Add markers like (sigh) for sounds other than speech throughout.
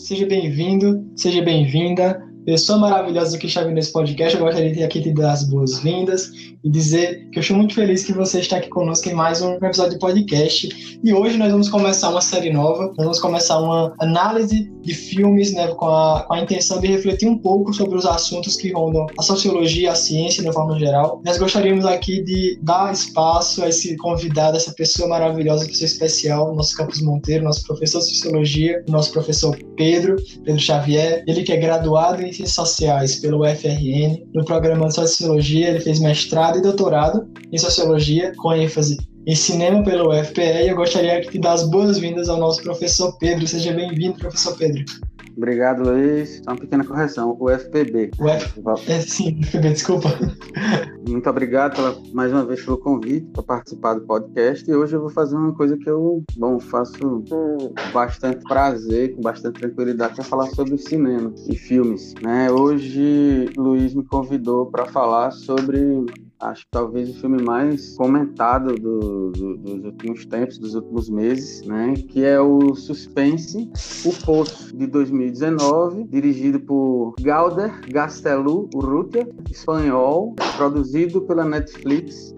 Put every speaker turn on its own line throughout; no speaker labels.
Seja bem-vindo, seja bem-vinda pessoa maravilhosa que está vindo nesse podcast. Eu gostaria de aqui te dar as boas-vindas e dizer que eu estou muito feliz que você está aqui conosco em mais um episódio de podcast. E hoje nós vamos começar uma série nova. Nós vamos começar uma análise de filmes, né, com a, com a intenção de refletir um pouco sobre os assuntos que rondam a sociologia, a ciência de forma geral. Nós gostaríamos aqui de dar espaço a esse convidado, essa pessoa maravilhosa, pessoa especial, nosso Campos Monteiro, nosso professor de sociologia, nosso professor Pedro, Pedro Xavier. Ele que é graduado em Ciências Sociais pelo UFRN. No programa de Sociologia, ele fez mestrado e doutorado em Sociologia, com ênfase em Cinema pelo UFPE. E eu gostaria de dar as boas-vindas ao nosso professor Pedro. Seja bem-vindo, professor Pedro.
Obrigado, Luiz. Só uma pequena correção. O FPB.
O F... É, sim, FPB, desculpa.
Muito obrigado pela, mais uma vez pelo convite para participar do podcast. E hoje eu vou fazer uma coisa que eu, bom, faço com bastante prazer, com bastante tranquilidade, que é falar sobre cinema e filmes. Né? Hoje, Luiz me convidou para falar sobre acho que talvez o filme mais comentado do, do, dos últimos tempos, dos últimos meses, né? Que é o Suspense, O Poço, de 2019, dirigido por Galder Gastelu Urrutia, espanhol, produzido pela Netflix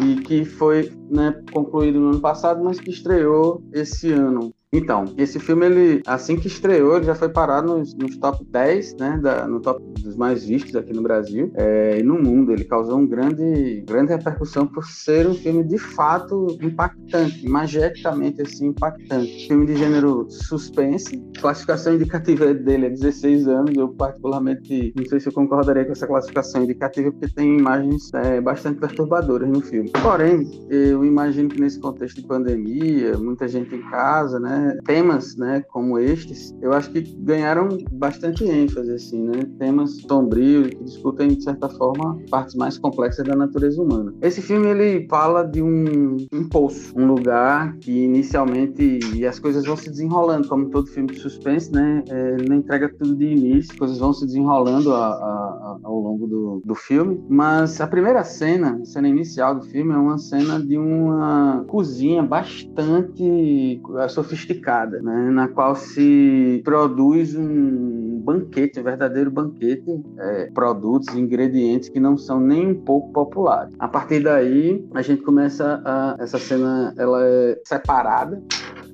e que foi né, concluído no ano passado, mas que estreou esse ano. Então, esse filme, ele, assim que estreou, ele já foi parado nos, nos top 10, né, da, no top dos mais vistos aqui no Brasil é, e no mundo. Ele causou um grande, grande repercussão por ser um filme de fato impactante, magicamente assim, impactante. Filme de gênero suspense, classificação indicativa dele é 16 anos. Eu, particularmente, não sei se eu concordaria com essa classificação indicativa, porque tem imagens é, bastante perturbadoras no filme. Porém, eu imagino que nesse contexto de pandemia, muita gente em casa, né? temas, né, como estes, eu acho que ganharam bastante ênfase, assim, né? Temas sombrios que discutem de certa forma partes mais complexas da natureza humana. Esse filme ele fala de um, um poço, um lugar que inicialmente e as coisas vão se desenrolando, como todo filme de suspense, né? É, ele não entrega tudo de início, as coisas vão se desenrolando a, a, ao longo do, do filme, mas a primeira cena, a cena inicial do filme é uma cena de uma cozinha bastante sofisticada sofisticada, né, na qual se produz um banquete, um verdadeiro banquete, é, produtos, ingredientes que não são nem um pouco populares. A partir daí, a gente começa a essa cena, ela é separada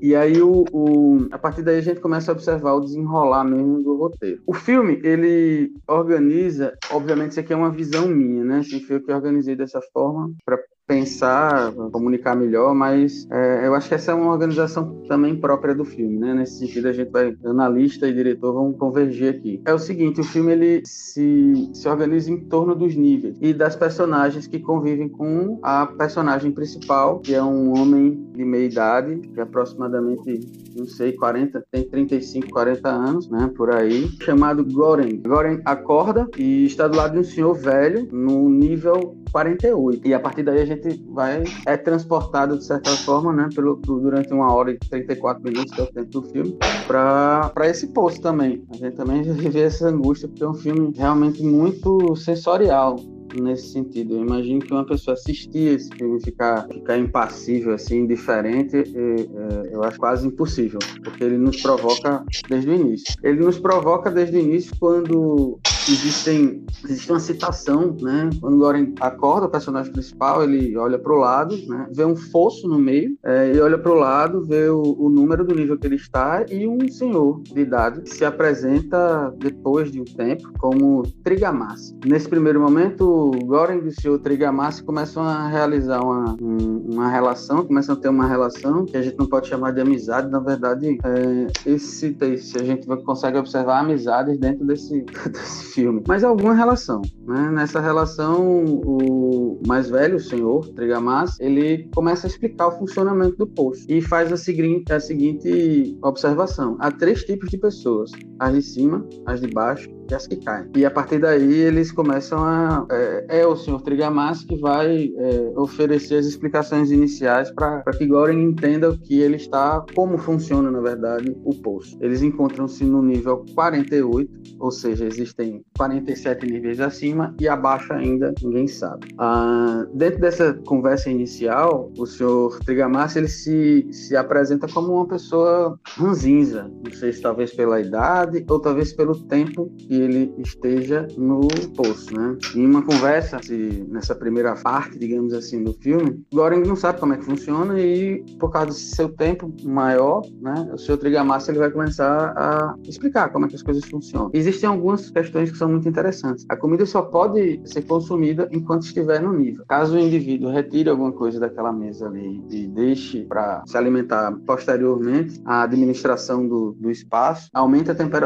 e aí, o, o, a partir daí, a gente começa a observar o desenrolar mesmo do roteiro. O filme, ele organiza, obviamente, isso aqui é uma visão minha, né? Assim, foi eu que organizei dessa forma para pensar, comunicar melhor, mas é, eu acho que essa é uma organização também própria do filme, né? Nesse sentido, a gente vai, analista e diretor vão convergir aqui. É o seguinte, o filme ele se, se organiza em torno dos níveis e das personagens que convivem com a personagem principal, que é um homem de meia idade, que é aproximadamente, não sei, 40, tem 35, 40 anos, né? Por aí, chamado Goren. Goren acorda e está do lado de um senhor velho, no nível 48. E a partir daí a gente vai é transportado de certa forma, né, pelo durante uma hora e 34 minutos que é o tempo do filme, para para esse posto também. A gente também vive essa angústia porque é um filme realmente muito sensorial nesse sentido. Eu imagino que uma pessoa assistir esse filme ficar, ficar impassível, assim, indiferente, é, é, eu acho quase impossível, porque ele nos provoca desde o início. Ele nos provoca desde o início quando existem existe uma citação, né? Quando o Goren acorda, o personagem principal, ele olha para o lado, né? Vê um fosso no meio, é, e olha para o lado, vê o, o, número do nível que ele está e um senhor de idade que se apresenta depois de um tempo como Trigamassi. Nesse primeiro momento, o Goren e o senhor Trigamassi começam a realizar uma, uma relação, começam a ter uma relação que a gente não pode chamar de amizade, na verdade, é, esse a gente consegue observar amizades dentro desse, (laughs) desse filme, mas alguma relação. Né? Nessa relação, o mais velho, o senhor Trigamas, ele começa a explicar o funcionamento do poço e faz a seguinte, a seguinte observação: há três tipos de pessoas as de cima, as de baixo e as que caem. E a partir daí eles começam a. É, é o senhor Trigamassi que vai é, oferecer as explicações iniciais para que Goring entenda o que ele está, como funciona, na verdade, o poço. Eles encontram-se no nível 48, ou seja, existem 47 níveis acima e abaixo ainda ninguém sabe. Ah, dentro dessa conversa inicial, o senhor Trigamassi ele se, se apresenta como uma pessoa ranzinza, não sei se talvez pela idade ou talvez pelo tempo que ele esteja no poço, né? Em uma conversa, se, nessa primeira parte, digamos assim, do filme, Goring não sabe como é que funciona e, por causa do seu tempo maior, né, o seu Trigamassa ele vai começar a explicar como é que as coisas funcionam. Existem algumas questões que são muito interessantes. A comida só pode ser consumida enquanto estiver no nível. Caso o indivíduo retire alguma coisa daquela mesa ali e deixe para se alimentar posteriormente, a administração do, do espaço aumenta a temperatura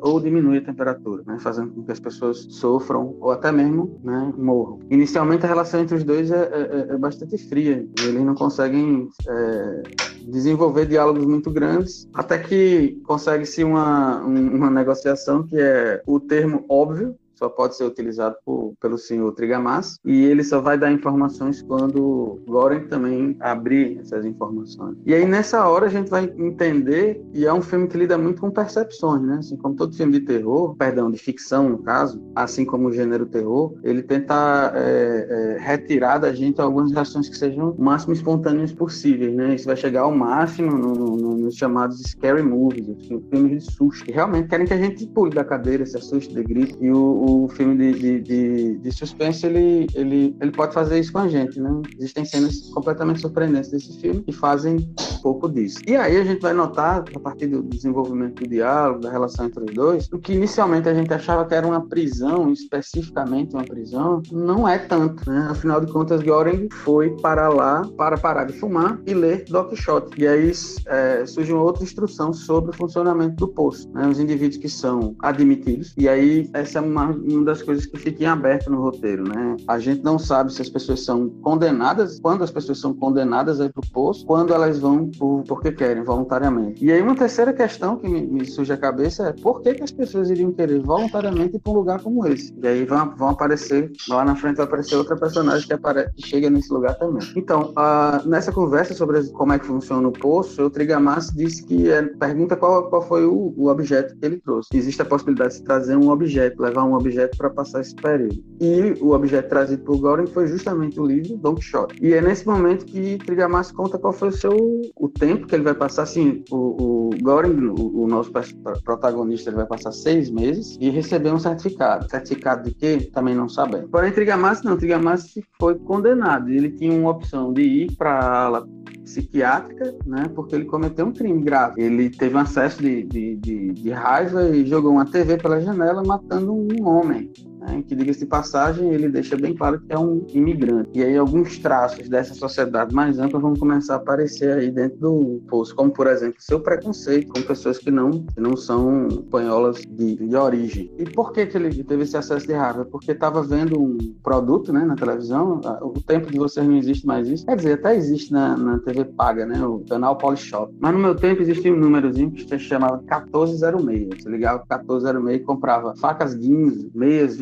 ou diminui a temperatura, né, fazendo com que as pessoas sofram ou até mesmo né, morram. Inicialmente, a relação entre os dois é, é, é, é bastante fria. Eles não conseguem é, desenvolver diálogos muito grandes, até que consegue-se uma, uma negociação que é o termo óbvio, só pode ser utilizado por, pelo senhor Trigamas e ele só vai dar informações quando Goren também abrir essas informações. E aí nessa hora a gente vai entender e é um filme que lida muito com percepções, né? Assim como todo filme de terror, perdão, de ficção no caso, assim como o gênero terror, ele tenta é, é, retirar da gente algumas reações que sejam o máximo espontâneas possíveis, né? Isso vai chegar ao máximo no, no, nos chamados scary movies, filmes de susto, que realmente querem que a gente pule da cadeira, se assuste, de grito. E o, o filme de, de, de, de, suspense, ele, ele, ele pode fazer isso com a gente, né? Existem cenas completamente surpreendentes desse filme que fazem um pouco disso. E aí a gente vai notar, a partir do desenvolvimento do diálogo, da relação entre os dois, o que inicialmente a gente achava que era uma prisão, especificamente uma prisão, não é tanto, né? Afinal de contas, Goring foi para lá para parar de fumar e ler Don Quixote. E aí é, surge uma outra instrução sobre o funcionamento do poço, né? Os indivíduos que são admitidos. E aí essa é uma uma das coisas que fica em aberto no roteiro, né? A gente não sabe se as pessoas são condenadas, quando as pessoas são condenadas aí pro poço, quando elas vão por, porque querem, voluntariamente. E aí uma terceira questão que me, me surge à cabeça é por que, que as pessoas iriam querer voluntariamente ir para um lugar como esse? E aí vão, vão aparecer, lá na frente vai aparecer outra personagem que, que chega nesse lugar também. Então, uh, nessa conversa sobre como é que funciona o poço, o Trigamassi disse que é, pergunta qual, qual foi o, o objeto que ele trouxe. Existe a possibilidade de se trazer um objeto, levar um objeto para passar esse período. E o objeto trazido por Goring foi justamente o livro Don Quixote. E é nesse momento que Trigamas conta qual foi o seu o tempo que ele vai passar. Assim, o, o Goring, o, o, nosso protagonista, ele vai passar seis meses e receber um certificado. Certificado de quê? Também não sabemos. Porém, Trigamas não. Trigamas foi condenado. Ele tinha uma opção de ir para a ala psiquiátrica, né, porque ele cometeu um crime grave. Ele teve um acesso de, de, de, de raiva e jogou uma TV pela janela, matando um homem né, que, diga-se de passagem, ele deixa bem claro que é um imigrante. E aí alguns traços dessa sociedade mais ampla vão começar a aparecer aí dentro do poço, como, por exemplo, seu preconceito com pessoas que não, que não são espanholas de, de origem. E por que, que ele teve esse acesso de raiva? Porque estava vendo um produto né, na televisão, o tempo de vocês não existe mais isso. Quer dizer, até existe na, na TV paga, né, o canal Polishop. Mas no meu tempo existia um númerozinho que se chamava 1406. Você ligava 1406 e comprava facas guinzas, meias,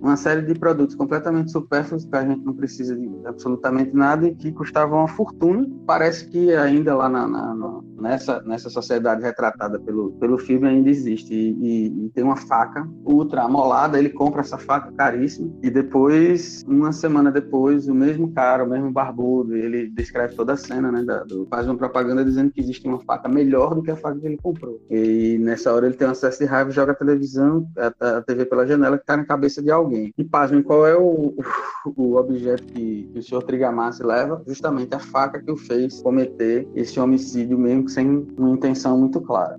Uma série de produtos completamente supérfluos que a gente não precisa de absolutamente nada e que custavam uma fortuna. Parece que ainda lá na, na, nessa, nessa sociedade retratada pelo, pelo filme ainda existe. E, e, e, tem uma faca ultra amolada, ele compra essa faca caríssima e depois, uma semana depois, o mesmo cara, o mesmo barbudo, ele descreve toda a cena, né? Da, do, faz uma propaganda dizendo que existe uma faca melhor do que a faca que ele comprou. E nessa hora ele tem um acesso de raiva, joga a televisão, a, a TV pela janela, cai na cabeça de alguém. E pasmem, qual é o, o objeto que, que o senhor Trigamassi leva? Justamente a faca que o fez cometer esse homicídio mesmo sem uma intenção muito clara.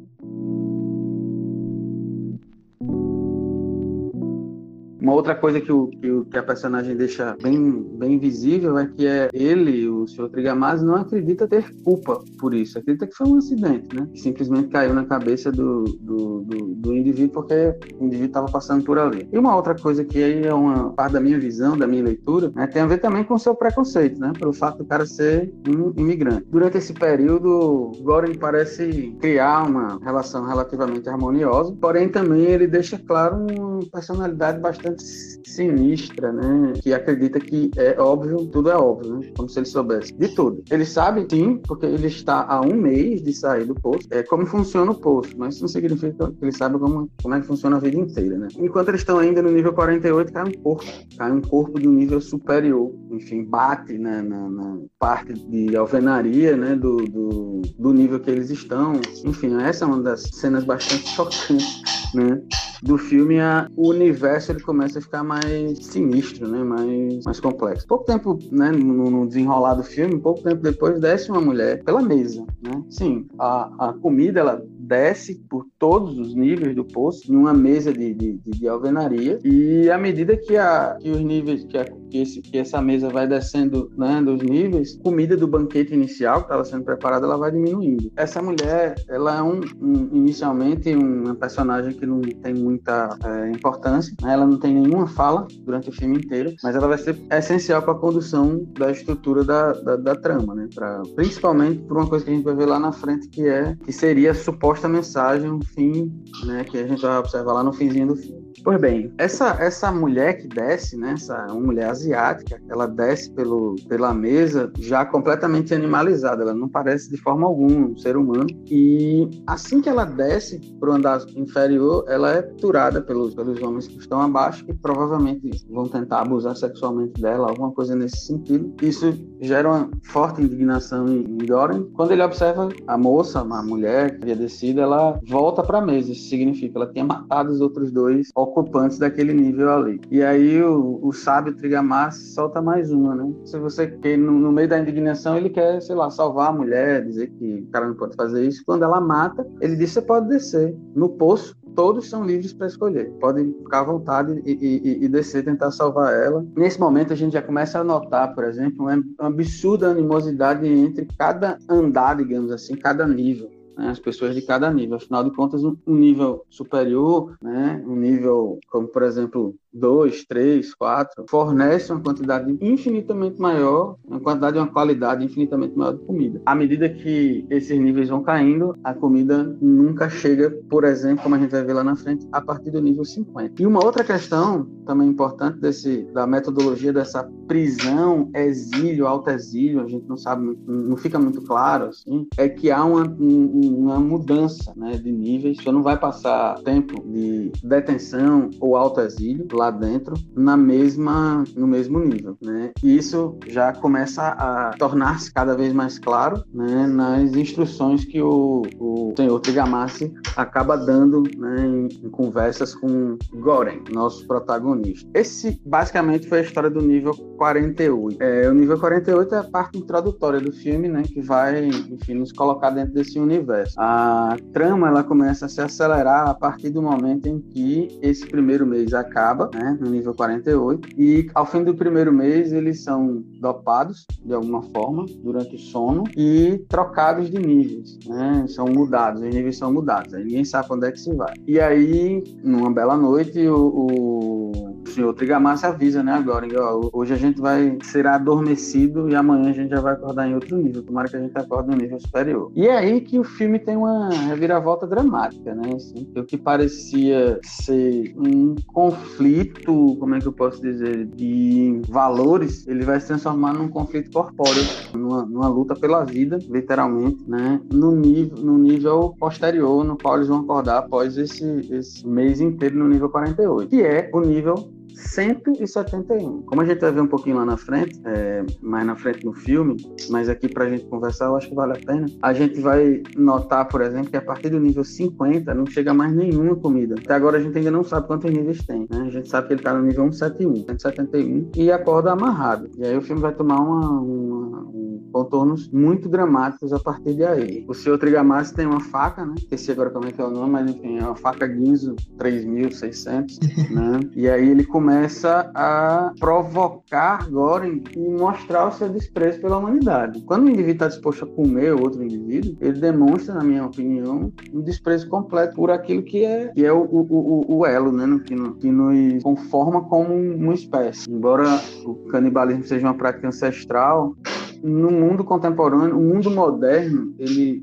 Uma outra coisa que, o, que, o, que a personagem deixa bem, bem visível é que é ele, o Sr. Trigamasi, não acredita ter culpa por isso. Acredita que foi um acidente, né? Que simplesmente caiu na cabeça do, do, do, do indivíduo porque o indivíduo estava passando por ali. E uma outra coisa que aí é uma parte da minha visão, da minha leitura, né, tem a ver também com o seu preconceito, né? Pelo fato do cara ser um imigrante. Durante esse período, Goring parece criar uma relação relativamente harmoniosa, porém também ele deixa claro uma personalidade bastante sinistra, né? Que acredita que é óbvio, tudo é óbvio, né? Como se ele soubesse de tudo. Ele sabe, sim, porque ele está há um mês de sair do posto, é como funciona o posto, mas isso não significa que ele sabe como, como é que funciona a vida inteira, né? Enquanto eles estão ainda no nível 48, cai um corpo, cai um corpo de um nível superior, enfim, bate né, na, na parte de alvenaria, né, do, do, do nível que eles estão. Enfim, essa é uma das cenas bastante chocantes, né? Do filme a, o universo ele começa a ficar mais sinistro, né? mais, mais complexo. Pouco tempo né, no, no desenrolar do filme, pouco tempo depois desce uma mulher pela mesa. Né? Sim, a, a comida ela desce por todos os níveis do poço, numa mesa de, de, de alvenaria, e à medida que, a, que os níveis, que, a, que, esse, que essa mesa vai descendo né, dos níveis, comida do banquete inicial que estava sendo preparada, ela vai diminuindo. Essa mulher, ela é um, um inicialmente uma personagem que não tem muita é, importância, né? ela não tem nenhuma fala durante o filme inteiro, mas ela vai ser essencial para a condução da estrutura da, da, da trama, né? Pra, principalmente por uma coisa que a gente vai ver lá na frente, que é que seria a suposta mensagem, um fim, né, que a gente vai observar lá no finzinho do filme. Pois bem, essa, essa mulher que desce, né, essa mulher asiática, ela desce pelo, pela mesa já completamente animalizada, ela não parece de forma alguma um ser humano. E assim que ela desce para o andar inferior, ela é capturada pelos, pelos homens que estão abaixo, que provavelmente vão tentar abusar sexualmente dela, alguma coisa nesse sentido. Isso gera uma forte indignação em, Doran. Quando ele observa a moça, a mulher que havia descido, ela volta para a mesa. Isso significa que ela tinha matado os outros dois ocupantes daquele nível ali. E aí o, o sábio Trigamas solta mais uma, né? Se você quer, no, no, meio da indignação, ele quer, sei lá, salvar a mulher, dizer que o cara não pode fazer isso. Quando ela mata, ele diz: você pode descer no poço todos são livres para escolher. Podem ficar à vontade e, e, e, descer, tentar salvar ela. Nesse momento, a gente já começa a notar, por exemplo, uma absurda animosidade entre cada andar, digamos assim, cada nível né, as pessoas de cada nível. Afinal de contas, um, nível superior, né, um nível como, por exemplo, dois, três, quatro, fornece uma quantidade infinitamente maior, uma quantidade uma qualidade infinitamente maior de comida. À medida que esses níveis vão caindo, a comida nunca chega, por exemplo, como a gente vai ver lá na frente, a partir do nível 50. E uma outra questão também importante desse, da metodologia dessa prisão, exílio, alto exílio, a gente não sabe, não fica muito claro, assim, é que há uma, uma mudança né, de níveis, você não vai passar tempo de detenção ou alto exílio, lá dentro na mesma no mesmo nível, né? E isso já começa a tornar-se cada vez mais claro, né, nas instruções que o, o senhor Trigamassi acaba dando, né, em, em conversas com Goren, nosso protagonista. Esse basicamente foi a história do nível 48. É, o nível 48 é a parte introdutória do filme, né, que vai, enfim, nos colocar dentro desse universo. A trama ela começa a se acelerar a partir do momento em que esse primeiro mês acaba né, no nível 48, e ao fim do primeiro mês eles são dopados de alguma forma durante o sono e trocados de níveis, né, são mudados, os níveis são mudados, aí ninguém sabe onde é que se vai. E aí, numa bela noite, o, o senhor Trigamassa avisa, né, agora, ó, hoje a gente vai ser adormecido e amanhã a gente já vai acordar em outro nível, tomara que a gente acorde no nível superior. E é aí que o filme tem uma reviravolta dramática, né, assim, o que parecia ser um conflito, como é que eu posso dizer, de valores, ele vai se transformar num conflito corpóreo, numa, numa luta pela vida, literalmente, né? No nível, no nível posterior, no qual eles vão acordar após esse, esse mês inteiro no nível 48, que é o nível 171. Como a gente vai ver um pouquinho lá na frente, é, mais na frente no filme, mas aqui para a gente conversar, eu acho que vale a pena. A gente vai notar, por exemplo, que a partir do nível 50 não chega mais nenhuma comida. Até agora a gente ainda não sabe quantos níveis tem. Né? A gente sabe que ele está no nível 171, 171 e acorda amarrado. E aí o filme vai tomar uma, uma, um contornos muito dramáticos a partir de aí. O senhor Trigamassi tem uma faca, né? Esqueci agora como é que é o nome, mas enfim, é uma faca Ginzo 3600, (laughs) né? E aí ele começa a provocar Goring e mostrar o seu desprezo pela humanidade. Quando o indivíduo está disposto a comer outro indivíduo, ele demonstra, na minha opinião, um desprezo completo por aquilo que é, que é o, o, o, o elo, né? Que, que nos conforma como uma espécie. Embora o canibalismo seja uma prática ancestral, no mundo contemporâneo, o mundo moderno, ele,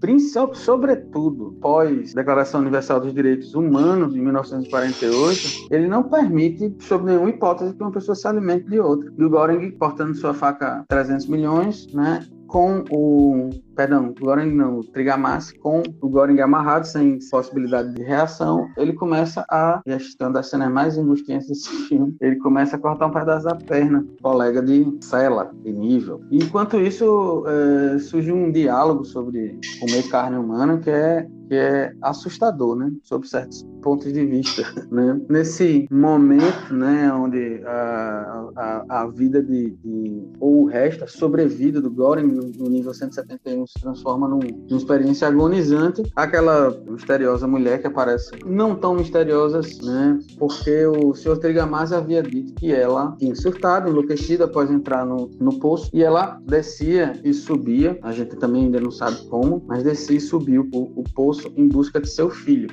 sobretudo pós Declaração Universal dos Direitos Humanos de 1948, ele não permite, sob nenhuma hipótese, que uma pessoa se alimente de outra. E o Göring, portando sua faca 300 milhões, né, com o perdão, o Goring não, Trigamassi com o Goring amarrado, sem possibilidade de reação, ele começa a, esta é das cenas mais angustiantes desse (laughs) filme, ele começa a cortar um pedaço da perna, colega de cela, de nível. Enquanto isso, é, surge um diálogo sobre comer carne humana que é que é assustador, né, sob certos pontos de vista, (laughs) né. Nesse momento, né, onde a, a, a vida de, de, ou o resto, a sobrevida do Goring no, nível 171 se transforma num, numa experiência agonizante. Aquela misteriosa mulher que aparece, não tão misteriosa, né? Porque o Sr. Trigamasi havia dito que ela tinha surtado, enlouquecida após entrar no, no poço, e ela descia e subia, a gente também ainda não sabe como, mas descia e subiu o, o poço em busca de seu filho.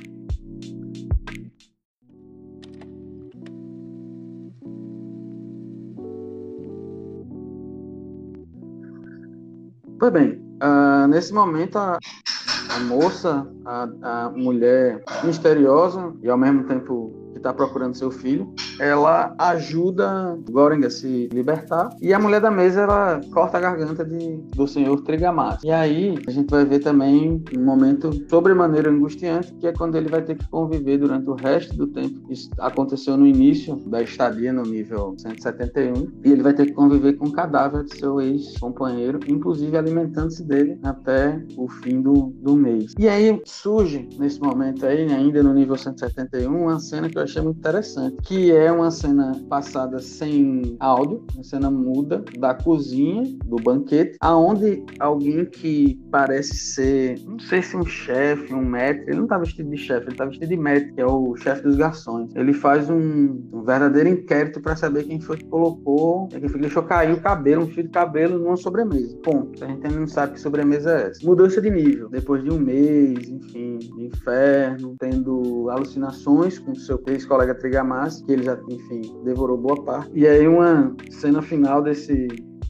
Pois bem, Uh, nesse momento, a, a moça, a, a mulher misteriosa e ao mesmo tempo que está procurando seu filho, ela ajuda Goring a se libertar e a mulher da mesa ela corta a garganta de, do senhor Trigamas. E aí a gente vai ver também um momento sobremaneira angustiante, que é quando ele vai ter que conviver durante o resto do tempo. Isso aconteceu no início da estadia no nível 171 e ele vai ter que conviver com o cadáver de seu ex-companheiro, inclusive alimentando-se dele até o fim do, do mês. E aí surge nesse momento aí, ainda no nível 171, uma cena que eu achei muito interessante, que é uma cena passada sem áudio, uma cena muda da cozinha, do banquete, aonde alguém que parece ser, não sei se um chefe, um maître, ele não tá vestido de chefe, ele tá vestido de maître, que é o chefe dos garçons. Ele faz um, um verdadeiro inquérito para saber quem foi que colocou, quem foi que deixou cair o cabelo, um fio de cabelo numa sobremesa. Ponto. A gente ainda não sabe que sobremesa é essa. Mudança de nível. Depois de um mês, enfim, de inferno, tendo alucinações com seu ex-colega Trigamassi, que ele já enfim, devorou boa parte. E aí uma cena final desse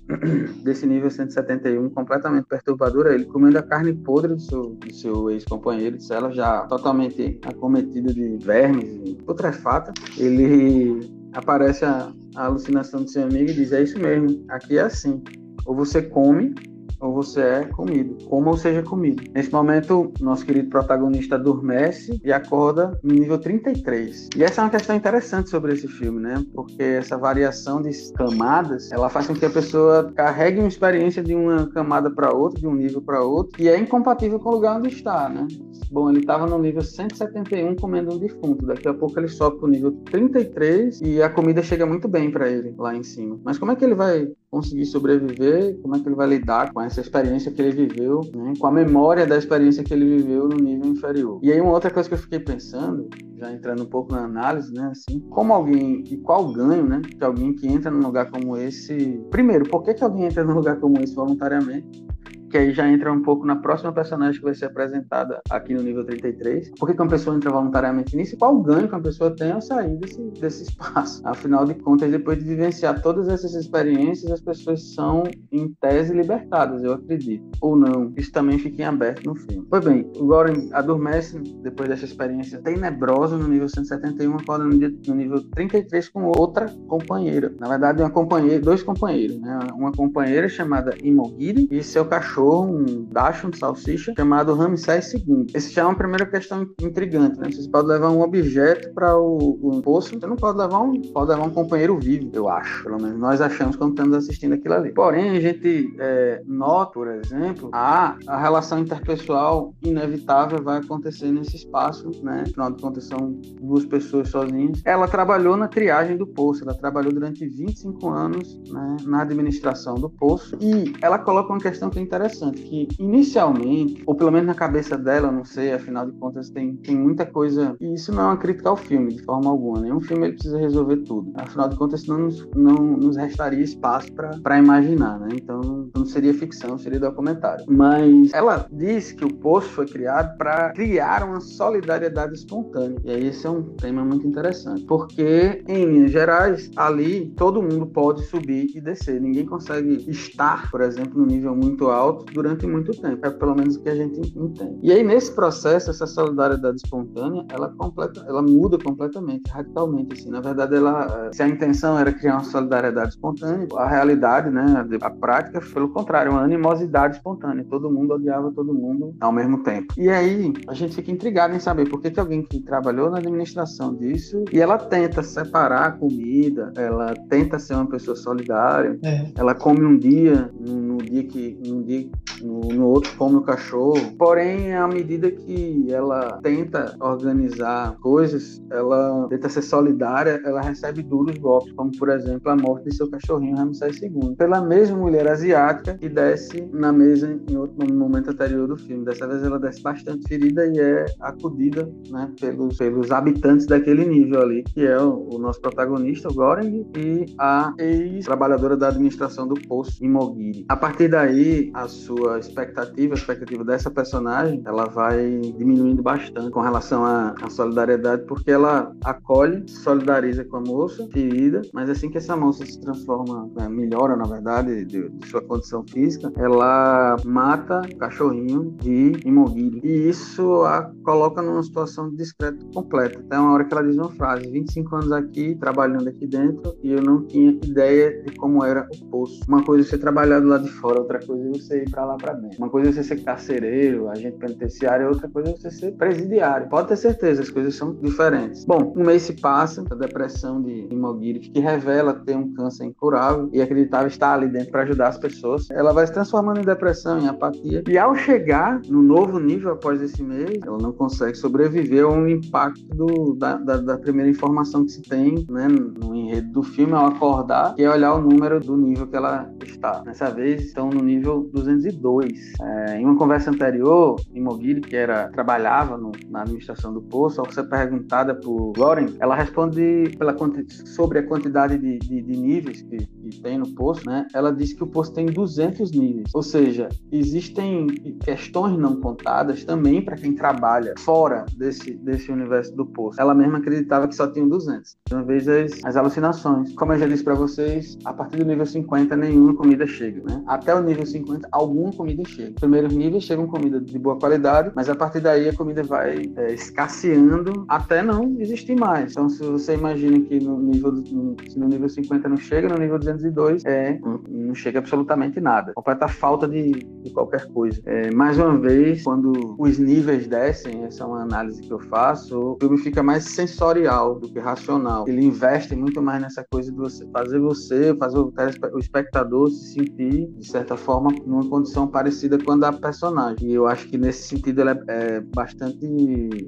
(clears throat) desse nível 171 completamente perturbadora, ele comendo a carne podre do seu, do seu ex-companheiro de cela, já totalmente acometido de vermes e putrefata. Ele aparece a, a alucinação do seu amigo e diz: É isso mesmo, aqui é assim. Ou você come ou você é comido, como ou seja comido. Nesse momento, nosso querido protagonista adormece e acorda no nível 33. E essa é uma questão interessante sobre esse filme, né? Porque essa variação de camadas, ela faz com que a pessoa carregue uma experiência de uma camada para outra, de um nível para outro, e é incompatível com o lugar onde está, né? Bom, ele estava no nível 171 comendo um defunto. Daqui a pouco ele sobe para o nível 33 e a comida chega muito bem para ele lá em cima. Mas como é que ele vai conseguir sobreviver? Como é que ele vai lidar com essa experiência que ele viveu, né? com a memória da experiência que ele viveu no nível inferior? E aí uma outra coisa que eu fiquei pensando, já entrando um pouco na análise, né, assim, como alguém e qual ganho, né, de alguém que entra num lugar como esse? Primeiro, por que que alguém entra num lugar como esse voluntariamente? Que aí já entra um pouco na próxima personagem que vai ser apresentada aqui no nível 33. Por que, uma pessoa entra voluntariamente nisso qual ganho que uma pessoa tem ao sair desse, desse espaço? Afinal de contas, depois de vivenciar todas essas experiências, as pessoas são, em tese, libertadas, eu acredito. Ou não. Isso também fica em aberto no filme. Pois bem, o Goren adormece depois dessa experiência tenebrosa no nível 171, acorda no nível 33 com outra companheira. Na verdade, uma companheira, dois companheiros, né? Uma companheira chamada Imogiri e seu cachorro cachorro, um Dachshund, salsicha, chamado Ramsés II. Esse já é uma primeira questão intrigante, né? Você pode levar um objeto para o, o poço, você não pode levar um, pode levar um companheiro vivo, eu acho. Pelo menos nós achamos quando estamos assistindo aquilo ali. Porém, a gente é, nota, por exemplo, a, a relação interpessoal inevitável vai acontecer nesse espaço, né? Afinal de contas, são duas pessoas sozinhas. Ela trabalhou na triagem do poço, ela trabalhou durante 25 anos né, na administração do poço e ela coloca uma questão que é interessante, que inicialmente, ou pelo menos na cabeça dela, não sei, afinal de contas, tem, tem muita coisa, e isso não é uma crítica ao filme, de forma alguma, nenhum filme ele precisa resolver tudo. Afinal de contas, não nos, não nos restaria espaço para imaginar, né? Então, não seria ficção, seria documentário. Mas ela diz que o poço foi criado para criar uma solidariedade espontânea. E aí esse é um tema muito interessante, porque em linhas gerais, ali todo mundo pode subir e descer. Ninguém consegue estar, por exemplo, no nível muito alto durante muito tempo. É pelo menos o que a gente entende. E aí nesse processo, essa solidariedade espontânea, ela completa, ela muda completamente, radicalmente assim. Na verdade, ela se a intenção era criar uma solidariedade espontânea, a realidade, né, a prática, pelo contrário, uma animosidade espontânea. Todo mundo odiava todo mundo ao mesmo tempo. E aí a gente fica intrigado em saber por que, que alguém que trabalhou na administração disso e ela tenta separar a comida, ela tenta ser uma pessoa solidária, é. ela come um dia, no, no dia que no, dia, no, no, outro come o cachorro. Porém, à medida que ela tenta organizar coisas, ela tenta ser solidária, ela recebe duros golpes, como por exemplo a morte de seu cachorrinho Ramsés II, pela mesma mulher asiática que desce na mesa em outro momento anterior do filme. Dessa vez ela desce bastante ferida e é acudida né, pelos, pelos habitantes daquele nível ali, que é o, o nosso protagonista, o Goring, e a ex-trabalhadora da administração do poço, Imogiri. A partir daí, a sua expectativa, a expectativa dessa personagem, ela vai diminuindo bastante com relação à, à solidariedade, porque ela acolhe, solidariza com a moça ferida, mas assim que essa moça se transforma, né, melhora na verdade, de, de, sua condição física, ela mata o cachorrinho de Imogiri. E isso a coloca numa situação de discreto completa. Até uma hora que ela diz uma frase: 25 anos aqui, trabalhando aqui dentro, e eu não tinha ideia de como era o poço. Uma coisa é você trabalhar do lado de fora, outra coisa é você ir para lá para dentro. Uma coisa é você ser carcereiro, agente penitenciário, outra coisa é você ser presidiário. Pode ter certeza, as coisas são diferentes. Bom, um mês se passa, a depressão de Imogiri, que revela ter um câncer incurável e acreditava estar ali dentro para ajudar as pessoas. Ela vai se transformando em depressão, em apatia. E ao chegar no novo nível após esse mês, ela não consegue sobreviver ao impacto do, da, da, da, primeira informação que se tem né, no do filme ao acordar, que é olhar o número do nível que ela está. Dessa vez estão no nível 202. É, em uma conversa anterior, Imogiri, que era trabalhava no, na administração do poço, ao ser perguntada por Lauren, ela responde pela, sobre a quantidade de, de, de níveis que, que, tem no poço, né? Ela disse que o poço tem 200 níveis, ou seja, existem questões não contadas também para quem trabalha fora desse, desse universo do poço. Ela mesma acreditava que só tinha 200. Uma vez as, as alucinações. Como eu já disse para vocês, a partir do nível 50 nenhuma comida chega, né? Até o nível 50 alguma comida chega. Primeiros níveis chegam comida de boa qualidade, mas a partir daí a comida vai é, escasseando até não existir mais. Então se você imagina que no nível no, se no nível 50 não chega, no nível 202 é não chega absolutamente nada. Completa falta de, de qualquer coisa. É, mais uma vez, quando os níveis descem, essa é uma análise que eu faço, o filme fica mais sensorial do que racional. Ele investe muito mais nessa coisa de você fazer você, fazer o espectador se sentir, de certa forma, numa condição parecida com a da personagem. E eu acho que nesse sentido ela é, é bastante.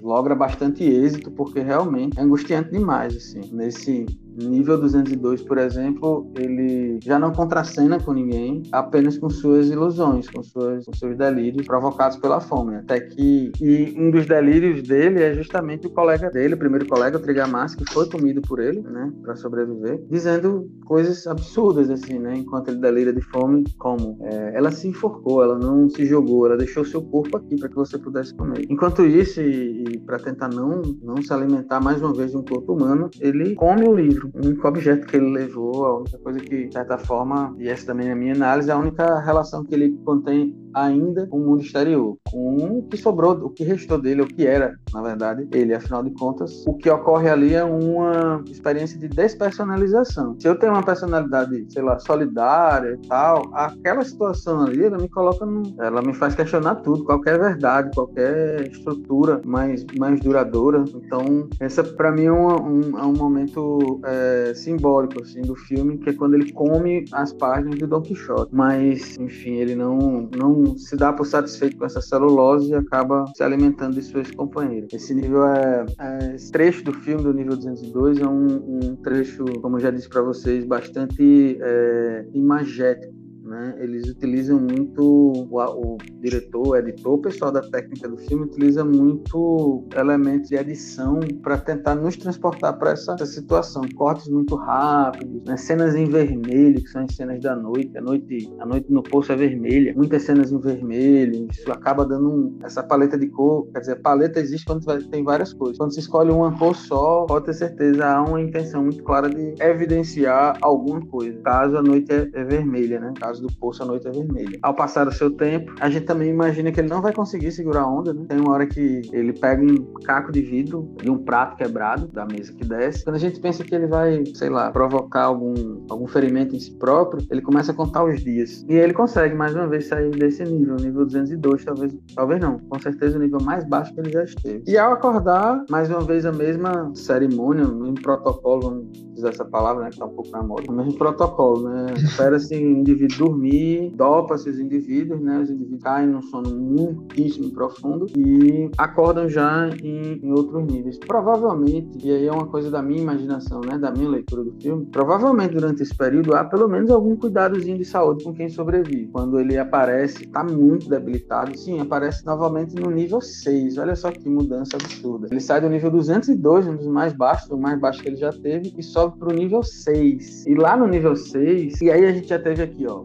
logra bastante êxito, porque realmente é angustiante demais, assim, nesse Nível 202, por exemplo, ele já não contracena com ninguém, apenas com suas ilusões, com, suas, com seus delírios provocados pela fome. Até que. E um dos delírios dele é justamente o colega dele, o primeiro colega, o Trigamas, que foi comido por ele, né, para sobreviver, dizendo coisas absurdas, assim, né, enquanto ele delira de fome, como é, ela se enforcou, ela não se jogou, ela deixou seu corpo aqui para que você pudesse comer. Enquanto isso, e, e para tentar não, não se alimentar mais uma vez de um corpo humano, ele come o livro o único objeto que ele levou, a única coisa que, de certa forma, e essa também é a minha análise, a única relação que ele contém ainda o mundo exterior, com o que sobrou, o que restou dele, o que era, na verdade, ele. Afinal de contas, o que ocorre ali é uma experiência de despersonalização. Se eu tenho uma personalidade, sei lá, solidária e tal, aquela situação ali, ela me coloca, no, ela me faz questionar tudo, qualquer verdade, qualquer estrutura mais, mais duradoura. Então, essa para mim é um, um, é um momento é, simbólico assim do filme, que é quando ele come as páginas do Don Quixote. Mas, enfim, ele não, não se dá por satisfeito com essa celulose e acaba se alimentando de seus companheiros. Esse nível é, é esse trecho do filme do nível 202 é um, um trecho, como já disse para vocês, bastante é, imagético né? Eles utilizam muito o, o, diretor, o editor, o pessoal da técnica do filme utiliza muito elementos de edição para tentar nos transportar para essa, essa, situação. Cortes muito rápidos, né? cenas em vermelho, que são as cenas da noite. A noite, a noite no poço é vermelha, muitas cenas em vermelho. Isso acaba dando um, essa paleta de cor. Quer dizer, paleta existe quando tem várias cores. Quando se escolhe uma cor só, pode ter certeza há uma intenção muito clara de evidenciar alguma coisa. Caso a noite é, é vermelha, né? Caso do Poço A Noite é Vermelha. Ao passar o seu tempo, a gente também imagina que ele não vai conseguir segurar a onda, né? Tem uma hora que ele pega um caco de vidro de um prato quebrado da mesa que desce. Quando a gente pensa que ele vai, sei lá, provocar algum, algum ferimento em si próprio, ele começa a contar os dias. E ele consegue, mais uma vez, sair desse nível, nível 202, talvez, talvez não. Com certeza o nível mais baixo que ele já esteve. E ao acordar, mais uma vez, a mesma cerimônia, um protocolo, vamos dizer essa palavra, né? Que tá um pouco na moda. O mesmo protocolo, né? Espera-se o indivíduo dormir, dopa-se os indivíduos, né? Os indivíduos caem num sono muitíssimo profundo e acordam já em, em, outros níveis. Provavelmente, e aí é uma coisa da minha imaginação, né? Da minha leitura do filme, provavelmente durante esse período há pelo menos algum cuidadozinho de saúde com quem sobrevive. Quando ele aparece, tá muito debilitado. Sim, aparece novamente no nível 6. Olha só que mudança absurda. Ele sai do nível 202, um dos mais baixos, o mais baixo que ele já teve, e sobe para o nível 6. E lá no nível 6, e aí a gente já teve aqui, ó,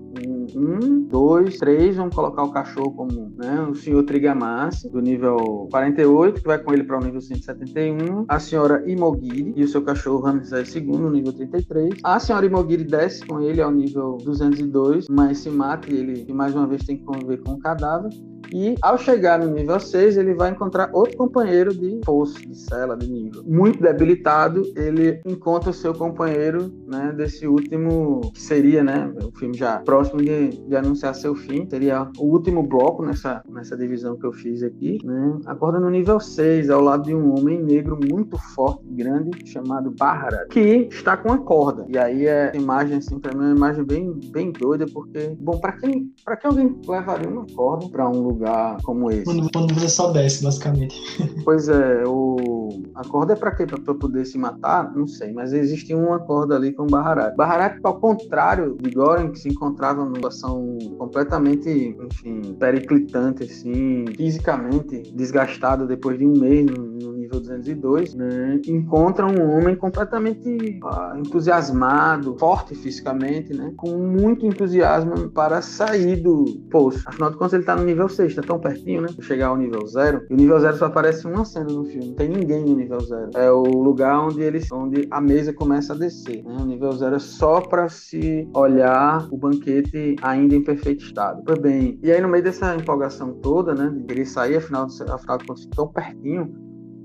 um, dois, três, vamos colocar o cachorro como né, o senhor Trigamassi, do nível 48, que vai com ele para o nível 171, a senhora Imogiri e o seu cachorro Ramsés II, no nível 33. A senhora Imogiri desce com ele ao nível 202, mas se mata e ele, mais uma vez, tem que conviver com o cadáver. E ao chegar no nível 6, ele vai encontrar outro companheiro de poço, de cela, de nível. Muito debilitado, ele encontra o seu companheiro, né, desse último, que seria, né, o filme já próximo de, de anunciar seu fim, seria o último bloco nessa, nessa divisão que eu fiz aqui, né, acorda no nível 6, ao lado de um homem negro muito forte, grande, chamado Bahara, que está com a corda. E aí é imagem, assim, pra mim é uma imagem bem, bem doida, porque, bom, para quem, pra que alguém levaria uma corda para um lugar lugar como esse.
Quando, quando você só desce, basicamente.
Pois é, o... a corda é para quê? Para poder se matar? Não sei, mas existia uma corda ali com Baharat. Baharat, ao contrário de Goren, que se encontrava numa situação completamente, enfim, periclitante, assim, fisicamente desgastado depois de um mês no, nível 202, né? encontra um homem completamente ah, entusiasmado, forte fisicamente, né? com muito entusiasmo para sair do poço. Afinal de contas, ele está no nível 6 está tão pertinho, né? Chegar ao nível zero. E o nível zero só aparece uma cena no filme. Não tem ninguém no nível zero. É o lugar onde eles, onde a mesa começa a descer. Né? O nível zero é só para se olhar o banquete ainda em perfeito estado. Pois bem, e aí no meio dessa empolgação toda, né? De querer sair, afinal, afinal de contas, tão pertinho,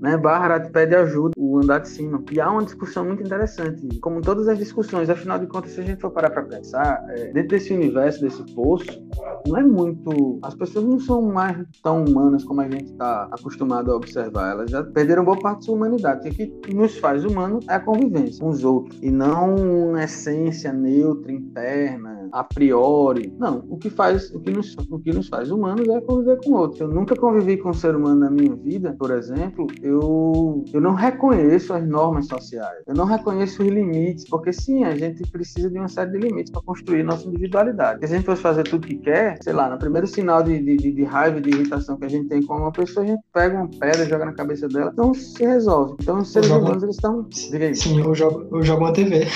né? Baharat pede ajuda, o andar de cima. E há uma discussão muito interessante, como todas as discussões, afinal de contas, se a gente for parar para pensar, é, dentro desse universo, desse poço, não é muito. As pessoas não são mais tão humanas como a gente está acostumado a observar. Elas já perderam boa parte da sua humanidade. O que nos faz humanos é a convivência com os outros, e não uma essência neutra, interna, a priori. Não, o que faz, o que nos, o que nos faz humanos é conviver com outros. Eu nunca convivi com um ser humano na minha vida, por exemplo, eu, eu não reconheço as normas sociais, eu não reconheço os limites, porque sim, a gente precisa de uma série de limites para construir nossa individualidade. Se a gente fosse fazer tudo que quer, sei lá, no primeiro sinal de, de, de raiva de irritação que a gente tem com uma pessoa, a gente pega uma pedra, joga na cabeça dela, então se resolve. Então os seres humanos, eles estão.
Sim, eu jogo, eu jogo uma TV.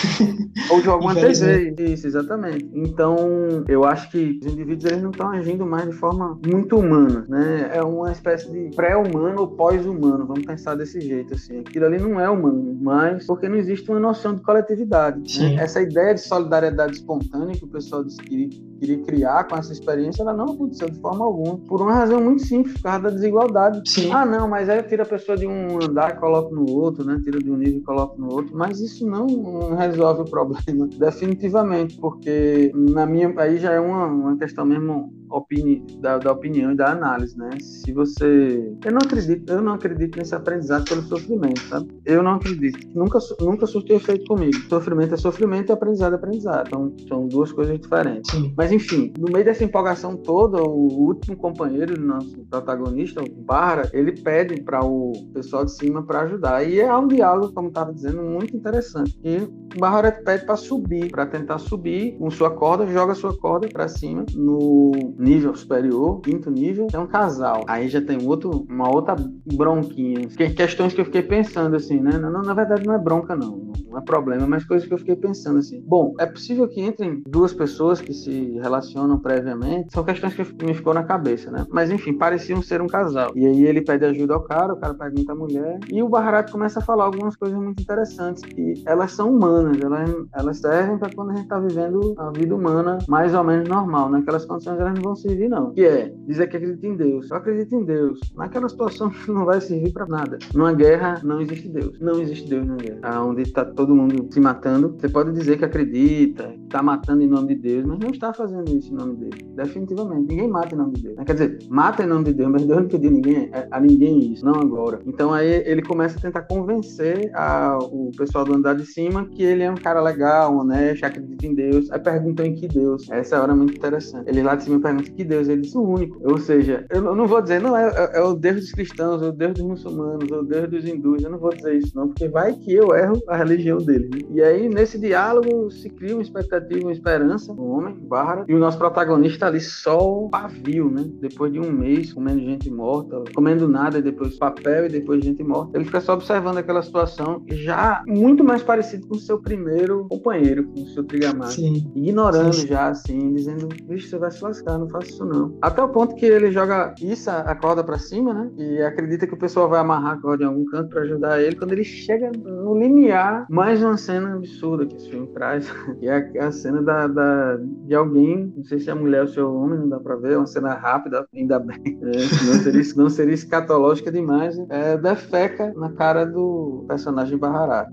Ou de alguma TV. Isso, exatamente. Então, eu acho que os indivíduos eles não estão agindo mais de forma muito humana, né? É uma espécie de pré-humano ou pós-humano, vamos pensar desse jeito, assim. Aquilo ali não é humano, mas porque não existe uma noção de coletividade. Né? Essa ideia de solidariedade espontânea que o pessoal disse que queria criar com essa experiência, ela não aconteceu de forma alguma, por uma razão muito simples, por causa da desigualdade. Sim. Ah, não, mas aí tira a pessoa de um andar e coloca no outro, né? Tira de um nível e coloca no outro, mas isso não resolve o problema (laughs) definitivamente, porque na minha aí já é uma, uma questão mesmo opini da, da, opinião e da análise, né? Se você, eu não acredito, eu não acredito nesse aprendizado pelo sofrimento, sabe? Eu não acredito. Nunca, nunca surtiu efeito comigo. Sofrimento é sofrimento e aprendizado é aprendizado. Então são duas coisas diferentes. Sim. Mas enfim, no meio dessa empolgação toda, o último companheiro do nosso protagonista, o Barra, ele pede para o pessoal de cima para ajudar. E é um diálogo, como estava dizendo, muito interessante. E o Barra pede para subir, para tentar subir com sua corda, joga sua corda para cima no nível superior, quinto nível, é um casal. Aí já tem outro, uma outra bronquinha. Questões que eu fiquei pensando assim, né? Na verdade não é bronca, não. Não é problema, mas coisas que eu fiquei pensando assim. Bom, é possível que entrem duas pessoas que se relacionam previamente. São questões que me ficou na cabeça, né? Mas enfim, pareciam ser um casal. E aí ele pede ajuda ao cara, o cara pergunta à mulher. E o Baharat começa a falar algumas coisas muito interessantes. Que elas são humanas, elas, elas servem para quando a gente tá vivendo a vida humana mais ou menos normal. Naquelas condições elas não vão servir, não. Que é dizer que acredita em Deus. Eu acredito em Deus. Naquela situação (laughs) não vai servir para nada. Numa guerra não existe Deus. Não existe Deus na guerra. Onde está todo mundo se matando, você pode dizer que acredita, está matando em nome de Deus, mas não está fazendo isso em nome dele. Definitivamente. Ninguém mata em nome de Deus. Quer dizer, mata em nome de Deus, mas Deus não pediu ninguém, a, ninguém isso, não agora. Então aí ele começa a tentar convencer a, o pessoal do andar de cima que ele é um cara legal, honesto, acredita em Deus. Aí perguntam em que Deus. Essa hora é muito interessante. Ele lá de cima pergunta que Deus, ele disse o único. Ou seja, eu não vou dizer, não, é, é, é o Deus dos cristãos, é o Deus dos muçulmanos, é o Deus dos hindus. Eu não vou dizer isso, não, porque vai que eu erro a religião dele. Né? E aí, nesse diálogo, se cria uma expectativa, uma esperança, um homem, Bárbara, e o nosso protagonista ali só o pavio, né? Depois de um mês comendo gente morta, comendo nada, e depois papel e depois gente morta. Ele fica só observando aquela situação, já muito mais parecido com o seu primeiro companheiro, com o seu Trigamar. Ignorando sim, já, assim, dizendo, vixe, você vai se lascar, não faça isso não. Até o ponto que ele joga isso, a corda para cima, né? E acredita que o pessoal vai amarrar a corda em algum canto para ajudar ele. Quando ele chega no limiar, mais uma cena absurda que esse filme traz, (laughs) que é a cena da, da, de alguém, não sei se é mulher ou se é homem, não dá pra ver, é uma cena rápida, ainda bem, (laughs) é, não, seria, não seria escatológica demais, é, defeca na cara do personagem Bahará.